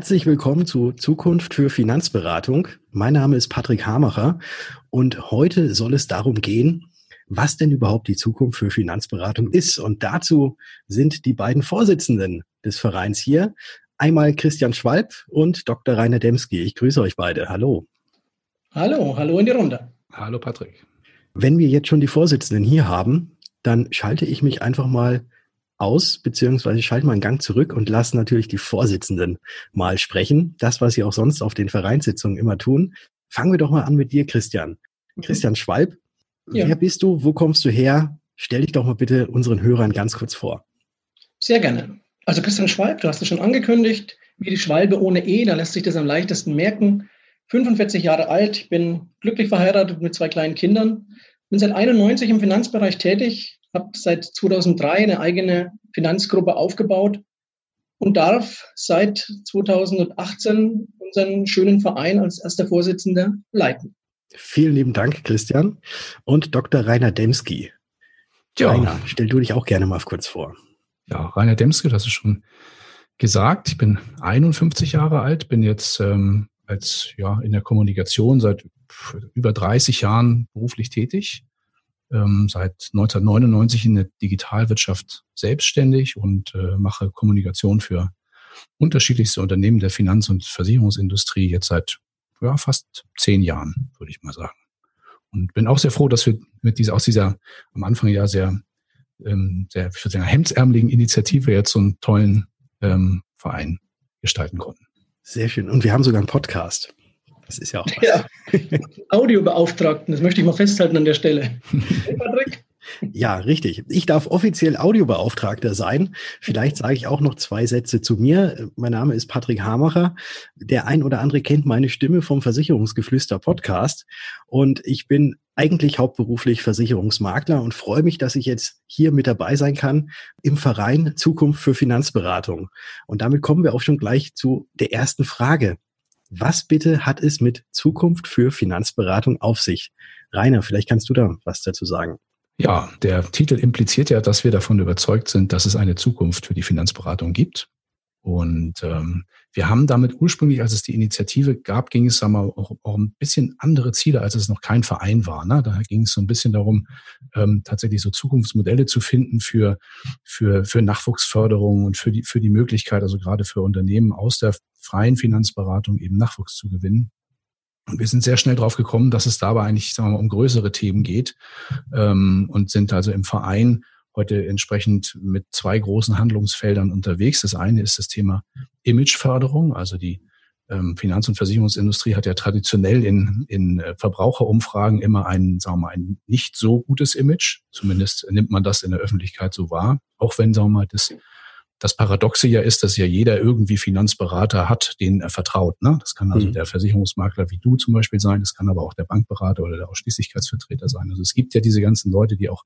Herzlich willkommen zu Zukunft für Finanzberatung. Mein Name ist Patrick Hamacher und heute soll es darum gehen, was denn überhaupt die Zukunft für Finanzberatung ist. Und dazu sind die beiden Vorsitzenden des Vereins hier. Einmal Christian Schwalb und Dr. Rainer Demski. Ich grüße euch beide. Hallo. Hallo, hallo in die Runde. Hallo Patrick. Wenn wir jetzt schon die Vorsitzenden hier haben, dann schalte ich mich einfach mal aus, beziehungsweise schalte mal einen Gang zurück und lasse natürlich die Vorsitzenden mal sprechen. Das, was sie auch sonst auf den Vereinssitzungen immer tun. Fangen wir doch mal an mit dir, Christian. Mhm. Christian Schwalb, ja. wer bist du? Wo kommst du her? Stell dich doch mal bitte unseren Hörern ganz kurz vor. Sehr gerne. Also Christian Schwalb, du hast es schon angekündigt, wie die Schwalbe ohne E, da lässt sich das am leichtesten merken. 45 Jahre alt, ich bin glücklich verheiratet mit zwei kleinen Kindern, bin seit 91 im Finanzbereich tätig, habe seit 2003 eine eigene Finanzgruppe aufgebaut und darf seit 2018 unseren schönen Verein als erster Vorsitzender leiten. Vielen lieben Dank, Christian. Und Dr. Rainer Demski. Ja. Rainer, stell du dich auch gerne mal kurz vor. Ja, Rainer Demski, das ist schon gesagt. Ich bin 51 Jahre alt, bin jetzt ähm, als ja in der Kommunikation seit über 30 Jahren beruflich tätig ähm, seit 1999 in der Digitalwirtschaft selbstständig und äh, mache Kommunikation für unterschiedlichste Unternehmen der Finanz- und Versicherungsindustrie jetzt seit ja, fast zehn Jahren, würde ich mal sagen. Und bin auch sehr froh, dass wir mit dieser, aus dieser am Anfang ja sehr, ähm, sehr, ich würde sagen, hemdsärmeligen Initiative jetzt so einen tollen ähm, Verein gestalten konnten. Sehr schön. Und wir haben sogar einen Podcast. Das ist ja auch was. Ja, Audiobeauftragten, das möchte ich mal festhalten an der Stelle. Hey, Patrick? Ja, richtig. Ich darf offiziell Audiobeauftragter sein. Vielleicht sage ich auch noch zwei Sätze zu mir. Mein Name ist Patrick Hamacher. Der ein oder andere kennt meine Stimme vom Versicherungsgeflüster Podcast. Und ich bin eigentlich hauptberuflich Versicherungsmakler und freue mich, dass ich jetzt hier mit dabei sein kann im Verein Zukunft für Finanzberatung. Und damit kommen wir auch schon gleich zu der ersten Frage. Was bitte hat es mit Zukunft für Finanzberatung auf sich? Rainer, vielleicht kannst du da was dazu sagen. Ja, der Titel impliziert ja, dass wir davon überzeugt sind, dass es eine Zukunft für die Finanzberatung gibt. Und ähm, wir haben damit ursprünglich, als es die Initiative gab, ging es sagen wir, auch, auch ein bisschen andere Ziele, als es noch kein Verein war. Ne? Da ging es so ein bisschen darum, ähm, tatsächlich so Zukunftsmodelle zu finden für, für, für Nachwuchsförderung und für die, für die Möglichkeit, also gerade für Unternehmen aus der freien Finanzberatung eben Nachwuchs zu gewinnen. Und wir sind sehr schnell drauf gekommen, dass es dabei eigentlich sagen wir mal, um größere Themen geht ähm, und sind also im Verein heute entsprechend mit zwei großen Handlungsfeldern unterwegs. Das eine ist das Thema Imageförderung, also die ähm, Finanz- und Versicherungsindustrie hat ja traditionell in, in äh, Verbraucherumfragen immer ein, sagen wir mal, ein nicht so gutes Image. Zumindest nimmt man das in der Öffentlichkeit so wahr. Auch wenn, sagen wir mal, das, das Paradoxe ja ist, dass ja jeder irgendwie Finanzberater hat, den er vertraut. Ne? Das kann also mhm. der Versicherungsmakler wie du zum Beispiel sein, das kann aber auch der Bankberater oder der Ausschließlichkeitsvertreter sein. Also es gibt ja diese ganzen Leute, die auch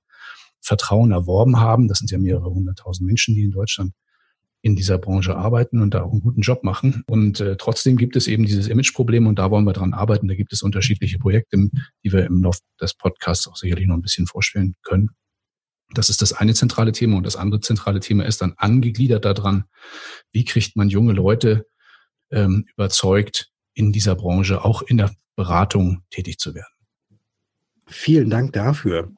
Vertrauen erworben haben. Das sind ja mehrere hunderttausend Menschen, die in Deutschland in dieser Branche arbeiten und da auch einen guten Job machen. Und äh, trotzdem gibt es eben dieses Imageproblem und da wollen wir dran arbeiten. Da gibt es unterschiedliche Projekte, die wir im Laufe des Podcasts auch sicherlich noch ein bisschen vorstellen können. Das ist das eine zentrale Thema und das andere zentrale Thema ist dann angegliedert daran, wie kriegt man junge Leute ähm, überzeugt, in dieser Branche auch in der Beratung tätig zu werden. Vielen Dank dafür.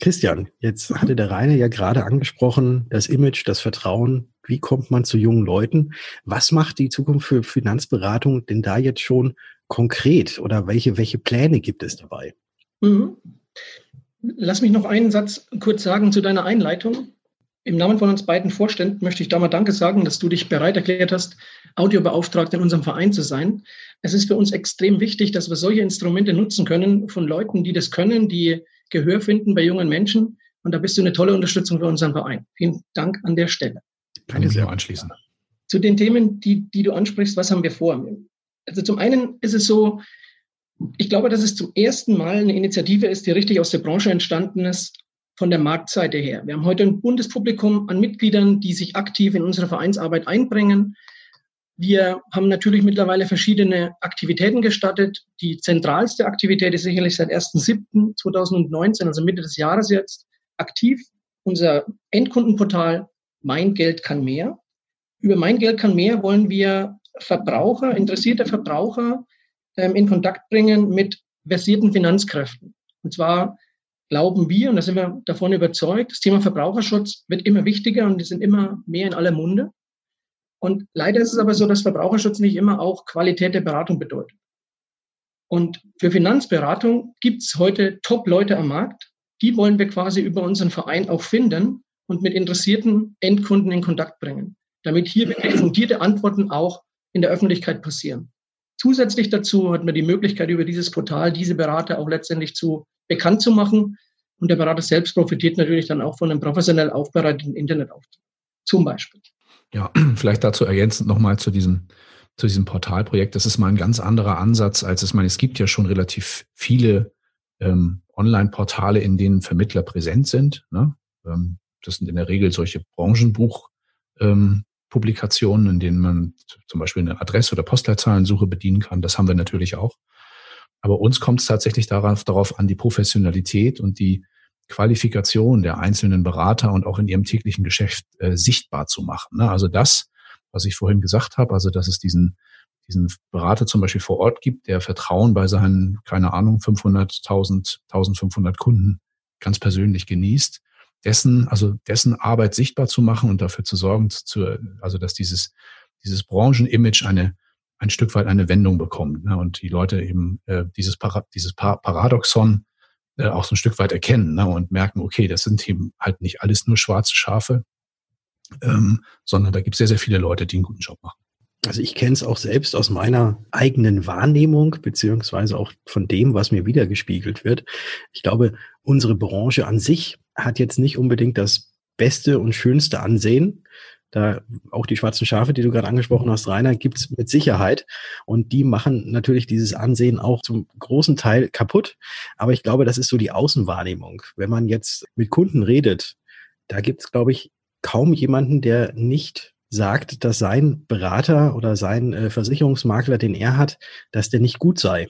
Christian, jetzt hatte der Rainer ja gerade angesprochen, das Image, das Vertrauen. Wie kommt man zu jungen Leuten? Was macht die Zukunft für Finanzberatung denn da jetzt schon konkret oder welche, welche Pläne gibt es dabei? Mhm. Lass mich noch einen Satz kurz sagen zu deiner Einleitung. Im Namen von uns beiden Vorständen möchte ich da mal Danke sagen, dass du dich bereit erklärt hast, Audiobeauftragter in unserem Verein zu sein. Es ist für uns extrem wichtig, dass wir solche Instrumente nutzen können von Leuten, die das können, die Gehör finden bei jungen Menschen. Und da bist du eine tolle Unterstützung für unseren Verein. Vielen Dank an der Stelle. Kann ich sehr anschließen. Zu den Themen, die, die du ansprichst, was haben wir vor? Also zum einen ist es so, ich glaube, dass es zum ersten Mal eine Initiative ist, die richtig aus der Branche entstanden ist, von der Marktseite her. Wir haben heute ein Bundespublikum an Mitgliedern, die sich aktiv in unsere Vereinsarbeit einbringen. Wir haben natürlich mittlerweile verschiedene Aktivitäten gestattet. Die zentralste Aktivität ist sicherlich seit 1.7.2019, also Mitte des Jahres jetzt, aktiv. Unser Endkundenportal Mein Geld kann mehr. Über Mein Geld kann mehr wollen wir Verbraucher, interessierte Verbraucher ähm, in Kontakt bringen mit versierten Finanzkräften. Und zwar glauben wir, und da sind wir davon überzeugt, das Thema Verbraucherschutz wird immer wichtiger und die sind immer mehr in aller Munde. Und leider ist es aber so, dass Verbraucherschutz nicht immer auch Qualität der Beratung bedeutet. Und für Finanzberatung gibt es heute Top-Leute am Markt. Die wollen wir quasi über unseren Verein auch finden und mit interessierten Endkunden in Kontakt bringen, damit hier wirklich fundierte Antworten auch in der Öffentlichkeit passieren. Zusätzlich dazu hat man die Möglichkeit, über dieses Portal diese Berater auch letztendlich zu bekannt zu machen. Und der Berater selbst profitiert natürlich dann auch von einem professionell aufbereiteten Internetauftritt. Zum Beispiel. Ja, vielleicht dazu ergänzend nochmal zu diesem, zu diesem Portalprojekt. Das ist mal ein ganz anderer Ansatz, als es meine, es gibt ja schon relativ viele ähm, Online-Portale, in denen Vermittler präsent sind. Ne? Ähm, das sind in der Regel solche Branchenbuch, ähm, in denen man zum Beispiel eine Adresse- oder Postleitzahlensuche bedienen kann. Das haben wir natürlich auch. Aber uns kommt es tatsächlich darauf, darauf an, die Professionalität und die Qualifikation der einzelnen Berater und auch in ihrem täglichen Geschäft äh, sichtbar zu machen. Ne? Also das, was ich vorhin gesagt habe, also dass es diesen, diesen Berater zum Beispiel vor Ort gibt, der Vertrauen bei seinen, keine Ahnung, 500, 1000, 1500 Kunden ganz persönlich genießt dessen, also dessen Arbeit sichtbar zu machen und dafür zu sorgen, zu, also dass dieses, dieses Branchenimage eine, ein Stück weit eine Wendung bekommt ne, und die Leute eben äh, dieses, Para, dieses Paradoxon äh, auch so ein Stück weit erkennen ne, und merken, okay, das sind eben halt nicht alles nur schwarze Schafe, ähm, sondern da gibt es sehr, sehr viele Leute, die einen guten Job machen. Also ich kenne es auch selbst aus meiner eigenen Wahrnehmung, beziehungsweise auch von dem, was mir wiedergespiegelt wird. Ich glaube, unsere Branche an sich hat jetzt nicht unbedingt das beste und schönste Ansehen. Da auch die schwarzen Schafe, die du gerade angesprochen hast, Rainer, gibt's mit Sicherheit. Und die machen natürlich dieses Ansehen auch zum großen Teil kaputt. Aber ich glaube, das ist so die Außenwahrnehmung. Wenn man jetzt mit Kunden redet, da gibt's, glaube ich, kaum jemanden, der nicht sagt, dass sein Berater oder sein äh, Versicherungsmakler, den er hat, dass der nicht gut sei.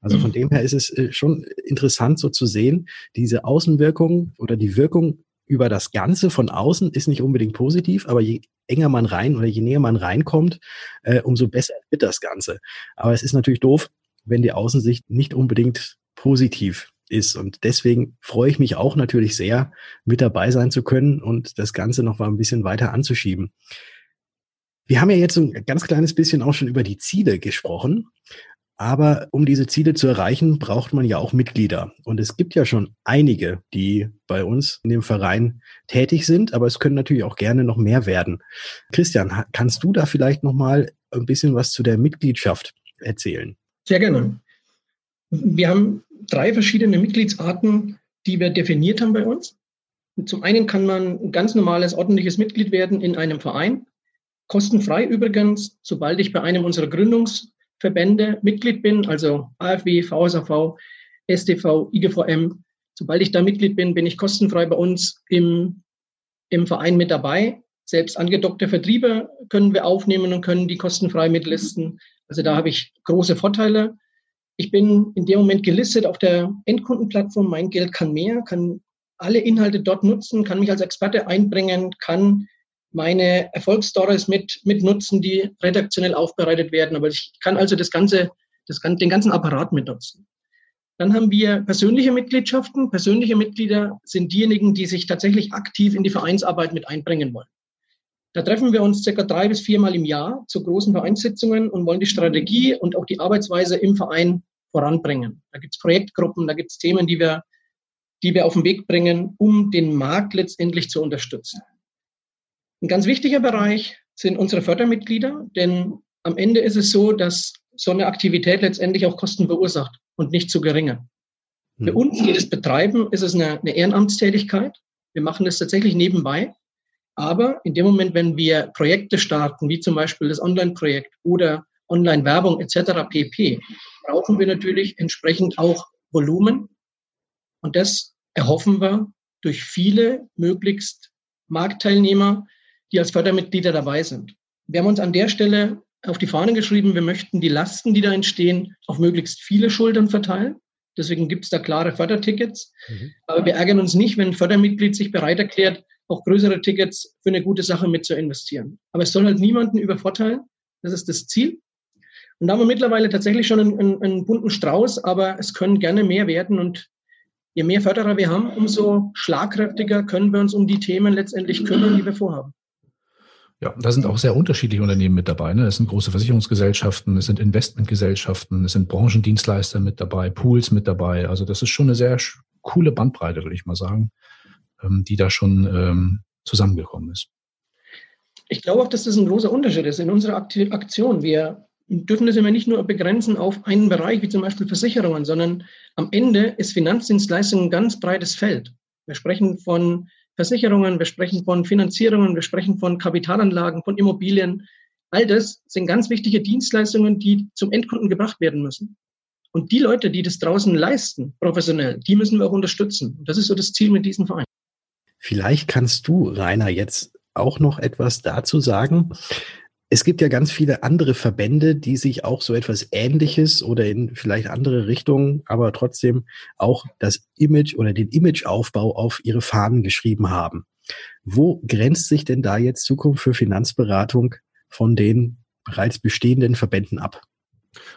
Also von mhm. dem her ist es äh, schon interessant so zu sehen, diese Außenwirkung oder die Wirkung über das Ganze von außen ist nicht unbedingt positiv, aber je enger man rein oder je näher man reinkommt, äh, umso besser wird das Ganze. Aber es ist natürlich doof, wenn die Außensicht nicht unbedingt positiv ist. Und deswegen freue ich mich auch natürlich sehr, mit dabei sein zu können und das Ganze noch mal ein bisschen weiter anzuschieben. Wir haben ja jetzt ein ganz kleines bisschen auch schon über die Ziele gesprochen. Aber um diese Ziele zu erreichen, braucht man ja auch Mitglieder. Und es gibt ja schon einige, die bei uns in dem Verein tätig sind, aber es können natürlich auch gerne noch mehr werden. Christian, kannst du da vielleicht noch mal ein bisschen was zu der Mitgliedschaft erzählen? Sehr gerne. Wir haben drei verschiedene Mitgliedsarten, die wir definiert haben bei uns. Zum einen kann man ein ganz normales, ordentliches Mitglied werden in einem Verein. Kostenfrei übrigens, sobald ich bei einem unserer Gründungsverbände Mitglied bin, also AfW, VSAV, STV, IGVM. Sobald ich da Mitglied bin, bin ich kostenfrei bei uns im, im Verein mit dabei. Selbst angedockte Vertriebe können wir aufnehmen und können die kostenfrei mitlisten. Also da habe ich große Vorteile. Ich bin in dem Moment gelistet auf der Endkundenplattform. Mein Geld kann mehr, kann alle Inhalte dort nutzen, kann mich als Experte einbringen, kann meine Erfolgsstories mit, mit nutzen, die redaktionell aufbereitet werden. Aber ich kann also das ganze, das, den ganzen Apparat mitnutzen. Dann haben wir persönliche Mitgliedschaften. Persönliche Mitglieder sind diejenigen, die sich tatsächlich aktiv in die Vereinsarbeit mit einbringen wollen. Da treffen wir uns circa drei bis viermal im Jahr zu großen Vereinssitzungen und wollen die Strategie und auch die Arbeitsweise im Verein voranbringen. Da gibt es Projektgruppen, da gibt es Themen, die wir, die wir auf den Weg bringen, um den Markt letztendlich zu unterstützen. Ein ganz wichtiger Bereich sind unsere Fördermitglieder, denn am Ende ist es so, dass so eine Aktivität letztendlich auch Kosten verursacht und nicht zu geringe. Für hm. uns, die das betreiben, ist es eine, eine Ehrenamtstätigkeit. Wir machen das tatsächlich nebenbei. Aber in dem Moment, wenn wir Projekte starten, wie zum Beispiel das Online-Projekt oder Online-Werbung etc. pp., brauchen wir natürlich entsprechend auch Volumen. Und das erhoffen wir durch viele möglichst Marktteilnehmer, die als Fördermitglieder dabei sind. Wir haben uns an der Stelle auf die Fahne geschrieben, wir möchten die Lasten, die da entstehen, auf möglichst viele Schultern verteilen. Deswegen gibt es da klare Fördertickets. Mhm. Aber wir ärgern uns nicht, wenn ein Fördermitglied sich bereit erklärt, auch größere Tickets für eine gute Sache mit zu investieren. Aber es soll halt niemanden übervorteilen. Das ist das Ziel. Und da haben wir mittlerweile tatsächlich schon einen, einen, einen bunten Strauß, aber es können gerne mehr werden. Und je mehr Förderer wir haben, umso schlagkräftiger können wir uns um die Themen letztendlich kümmern, die wir vorhaben. Ja, da sind auch sehr unterschiedliche Unternehmen mit dabei. Ne? Es sind große Versicherungsgesellschaften, es sind Investmentgesellschaften, es sind Branchendienstleister mit dabei, Pools mit dabei. Also das ist schon eine sehr coole Bandbreite, würde ich mal sagen, ähm, die da schon ähm, zusammengekommen ist. Ich glaube auch, dass das ein großer Unterschied ist in unserer Aktion. Wir dürfen das immer nicht nur begrenzen auf einen Bereich, wie zum Beispiel Versicherungen, sondern am Ende ist Finanzdienstleistung ein ganz breites Feld. Wir sprechen von Versicherungen, wir sprechen von Finanzierungen, wir sprechen von Kapitalanlagen, von Immobilien. All das sind ganz wichtige Dienstleistungen, die zum Endkunden gebracht werden müssen. Und die Leute, die das draußen leisten, professionell, die müssen wir auch unterstützen. Das ist so das Ziel mit diesem Verein. Vielleicht kannst du, Rainer, jetzt auch noch etwas dazu sagen. Es gibt ja ganz viele andere Verbände, die sich auch so etwas Ähnliches oder in vielleicht andere Richtungen, aber trotzdem auch das Image oder den Imageaufbau auf ihre Fahnen geschrieben haben. Wo grenzt sich denn da jetzt Zukunft für Finanzberatung von den bereits bestehenden Verbänden ab?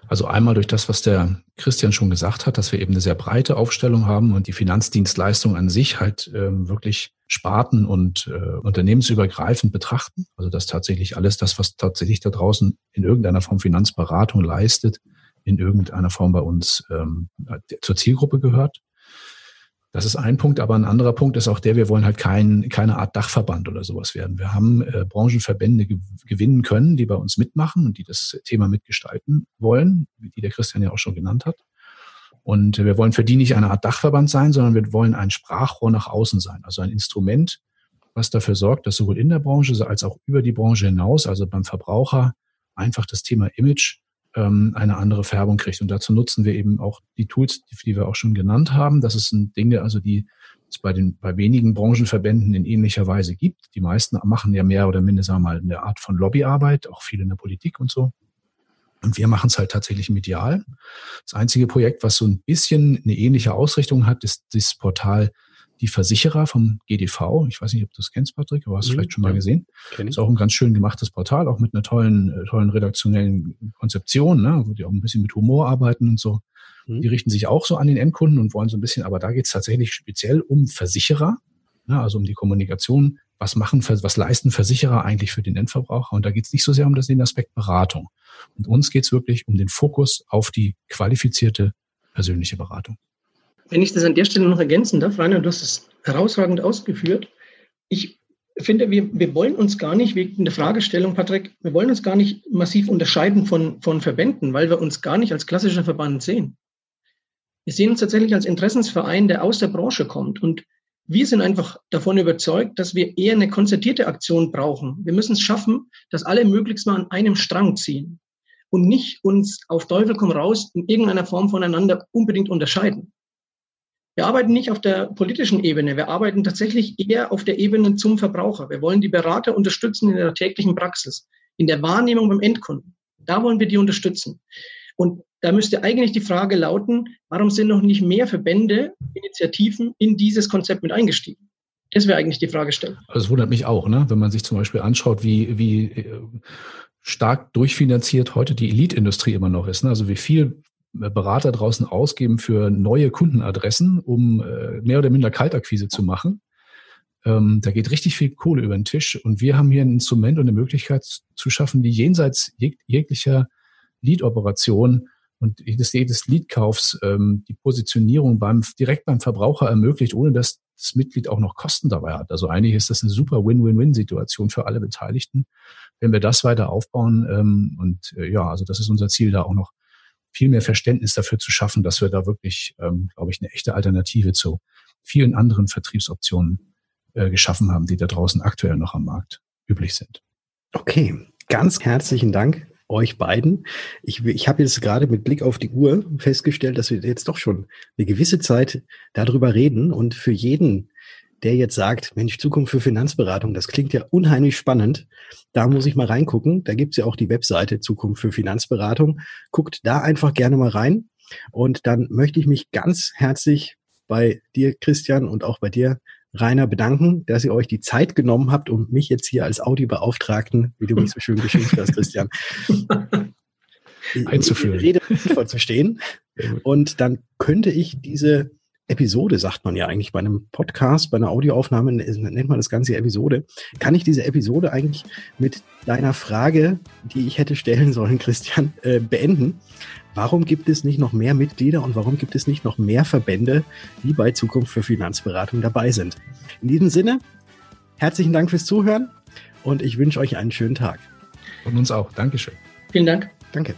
Also einmal durch das, was der Christian schon gesagt hat, dass wir eben eine sehr breite Aufstellung haben und die Finanzdienstleistung an sich halt äh, wirklich sparten- und äh, unternehmensübergreifend betrachten. Also dass tatsächlich alles das, was tatsächlich da draußen in irgendeiner Form Finanzberatung leistet, in irgendeiner Form bei uns ähm, zur Zielgruppe gehört. Das ist ein Punkt, aber ein anderer Punkt ist auch der, wir wollen halt kein, keine Art Dachverband oder sowas werden. Wir haben äh, Branchenverbände ge gewinnen können, die bei uns mitmachen und die das Thema mitgestalten wollen, die der Christian ja auch schon genannt hat. Und wir wollen für die nicht eine Art Dachverband sein, sondern wir wollen ein Sprachrohr nach außen sein, also ein Instrument, was dafür sorgt, dass sowohl in der Branche als auch über die Branche hinaus, also beim Verbraucher, einfach das Thema Image ähm, eine andere Färbung kriegt. Und dazu nutzen wir eben auch die Tools, die, die wir auch schon genannt haben. Das sind Dinge, also die es bei den bei wenigen Branchenverbänden in ähnlicher Weise gibt. Die meisten machen ja mehr oder minder, sagen wir mal, eine Art von Lobbyarbeit, auch viel in der Politik und so. Und wir machen es halt tatsächlich medial. Das einzige Projekt, was so ein bisschen eine ähnliche Ausrichtung hat, ist das Portal die Versicherer vom GDV. Ich weiß nicht, ob du das kennst, Patrick, aber hast du mhm, vielleicht schon mal ja, gesehen. Ist auch ein ganz schön gemachtes Portal, auch mit einer tollen, äh, tollen redaktionellen Konzeption, ne, wo die auch ein bisschen mit Humor arbeiten und so. Mhm. Die richten sich auch so an den Endkunden und wollen so ein bisschen, aber da geht es tatsächlich speziell um Versicherer, ne, also um die Kommunikation. Was machen, was leisten Versicherer eigentlich für den Endverbraucher? Und da geht es nicht so sehr um den Aspekt Beratung. Und uns geht es wirklich um den Fokus auf die qualifizierte persönliche Beratung. Wenn ich das an der Stelle noch ergänzen darf, Rainer, du hast es herausragend ausgeführt. Ich finde, wir, wir wollen uns gar nicht, wegen der Fragestellung, Patrick, wir wollen uns gar nicht massiv unterscheiden von, von Verbänden, weil wir uns gar nicht als klassischer Verband sehen. Wir sehen uns tatsächlich als Interessensverein, der aus der Branche kommt. Und wir sind einfach davon überzeugt, dass wir eher eine konzertierte Aktion brauchen. Wir müssen es schaffen, dass alle möglichst mal an einem Strang ziehen und nicht uns auf Teufel komm raus in irgendeiner Form voneinander unbedingt unterscheiden. Wir arbeiten nicht auf der politischen Ebene, wir arbeiten tatsächlich eher auf der Ebene zum Verbraucher. Wir wollen die Berater unterstützen in der täglichen Praxis, in der Wahrnehmung beim Endkunden. Da wollen wir die unterstützen. Und da müsste eigentlich die Frage lauten, warum sind noch nicht mehr Verbände, Initiativen in dieses Konzept mit eingestiegen? Das wäre eigentlich die Fragestellung. Also es wundert mich auch, ne? wenn man sich zum Beispiel anschaut, wie, wie äh, stark durchfinanziert heute die Elite-Industrie immer noch ist. Ne? Also wie viel Berater draußen ausgeben für neue Kundenadressen, um äh, mehr oder minder Kaltakquise zu machen. Ähm, da geht richtig viel Kohle über den Tisch und wir haben hier ein Instrument und eine Möglichkeit zu schaffen, die jenseits jeg jeglicher Lead-Operation und jedes, jedes Lead-Kaufs ähm, die Positionierung beim, direkt beim Verbraucher ermöglicht, ohne dass das Mitglied auch noch Kosten dabei hat. Also eigentlich ist das eine super Win-Win-Win-Situation für alle Beteiligten, wenn wir das weiter aufbauen. Ähm, und äh, ja, also das ist unser Ziel, da auch noch viel mehr Verständnis dafür zu schaffen, dass wir da wirklich, ähm, glaube ich, eine echte Alternative zu vielen anderen Vertriebsoptionen äh, geschaffen haben, die da draußen aktuell noch am Markt üblich sind. Okay, ganz herzlichen Dank euch beiden. Ich, ich habe jetzt gerade mit Blick auf die Uhr festgestellt, dass wir jetzt doch schon eine gewisse Zeit darüber reden und für jeden der jetzt sagt, Mensch, Zukunft für Finanzberatung, das klingt ja unheimlich spannend. Da muss ich mal reingucken. Da gibt's ja auch die Webseite Zukunft für Finanzberatung. Guckt da einfach gerne mal rein. Und dann möchte ich mich ganz herzlich bei dir, Christian, und auch bei dir, Rainer, bedanken, dass ihr euch die Zeit genommen habt, um mich jetzt hier als Audiobeauftragten, wie du mich so schön geschimpft hast, Christian, einzuführen. Rede vorzustehen. Und dann könnte ich diese Episode, sagt man ja eigentlich bei einem Podcast, bei einer Audioaufnahme, nennt man das Ganze Episode. Kann ich diese Episode eigentlich mit deiner Frage, die ich hätte stellen sollen, Christian, äh, beenden? Warum gibt es nicht noch mehr Mitglieder und warum gibt es nicht noch mehr Verbände, die bei Zukunft für Finanzberatung dabei sind? In diesem Sinne, herzlichen Dank fürs Zuhören und ich wünsche euch einen schönen Tag. Und uns auch. Dankeschön. Vielen Dank. Danke.